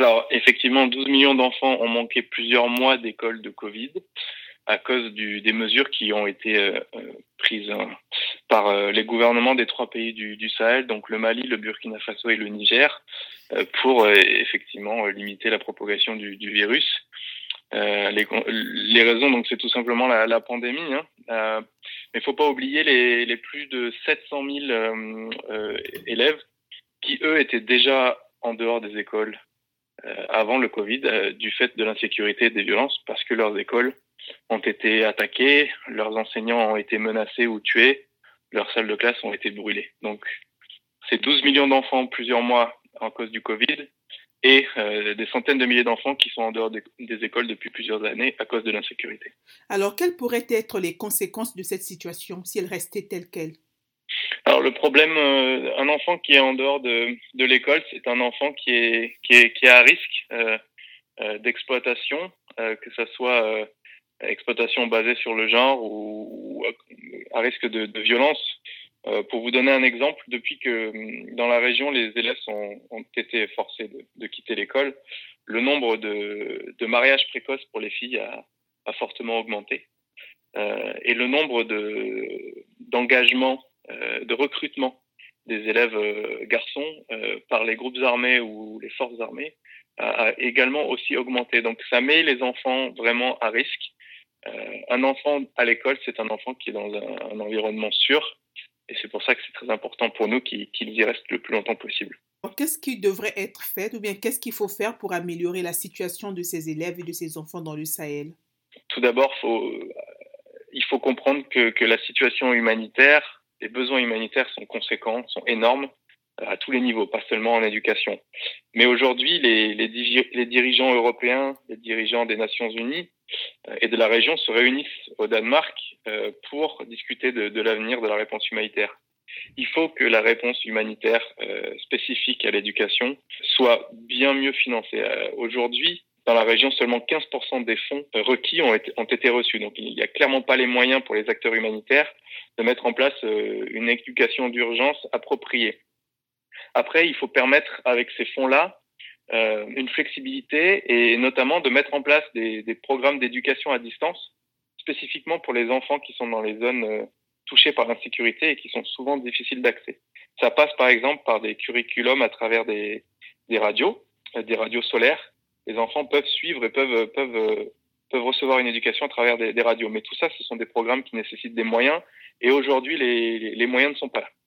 Alors, effectivement, 12 millions d'enfants ont manqué plusieurs mois d'école de Covid à cause des mesures qui ont été euh, euh, prises hein, par euh, les gouvernements des trois pays du, Sahel, donc le Mali, le Burkina Faso et le Niger, pour effectivement limiter la propagation du, virus. Les, raisons, donc, c'est tout simplement la, la pandémie. Hein. mais faut pas oublier les, plus de 700 000 élèves qui, eux, étaient déjà en dehors des écoles avant le Covid, du fait de l'insécurité et des violences, parce que leurs écoles ont été attaqués, leurs enseignants ont été menacés ou tués, leurs salles de classe ont été brûlées. Donc, c'est 12 millions d'enfants plusieurs mois en cause du Covid et euh, des centaines de milliers d'enfants qui sont en dehors des, écoles depuis plusieurs années à cause de l'insécurité. Alors, quelles pourraient être les conséquences de cette situation si elle restait telle qu'elle? Alors, le problème, euh, un enfant qui est en dehors de, de l'école, c'est un enfant qui est, qui est, qui est à risque euh, euh d'exploitation, que ce soit exploitation basée sur le genre ou, à risque de, de violence. Pour vous donner un exemple, depuis que hum, dans la région les élèves ont été forcés de, de quitter l'école, le nombre de, de, mariages précoces pour les filles a, a fortement augmenté et le nombre d'engagements, euh, de recrutement des élèves euh, garçons euh, par les groupes armés ou les forces armées a, également aussi augmenté. Donc ça met les enfants vraiment à risque euh, un enfant à l'école, c'est un enfant qui est dans un, un environnement sûr. Et c'est pour ça que c'est très important pour nous qu'il qu y reste le plus longtemps possible. Qu'est-ce qui devrait être fait ou bien qu'est-ce qu'il faut faire pour améliorer la situation de ces élèves et de ces enfants dans le Sahel? Tout d'abord, il faut comprendre que, que la situation humanitaire, les besoins humanitaires sont conséquents, sont énormes à tous les niveaux, pas seulement en éducation. Mais aujourd'hui, les, dirigeants européens, les dirigeants des Nations Unies euh, et de la région se réunissent au Danemark euh, pour discuter de, de l'avenir de la réponse humanitaire. Il faut que la réponse humanitaire euh, spécifique à l'éducation soit bien mieux financée. Euh, aujourd'hui, dans la région, seulement 15% des fonds requis ont été, reçus. Donc, il n'y a clairement pas les moyens pour les acteurs humanitaires de mettre en place euh, une éducation d'urgence appropriée. Après, il faut permettre avec ces fonds-là euh, une flexibilité et notamment de mettre en place des, programmes d'éducation à distance spécifiquement pour les enfants qui sont dans les zones euh, touchées par l'insécurité et qui sont souvent difficiles d'accès. Ça passe par exemple par des curriculums à travers des, radios, des radios solaires. Les enfants peuvent suivre et peuvent, peuvent, euh, recevoir une éducation à travers des, radios. Mais tout ça, ce sont des programmes qui nécessitent des moyens et aujourd'hui, les moyens ne sont pas là.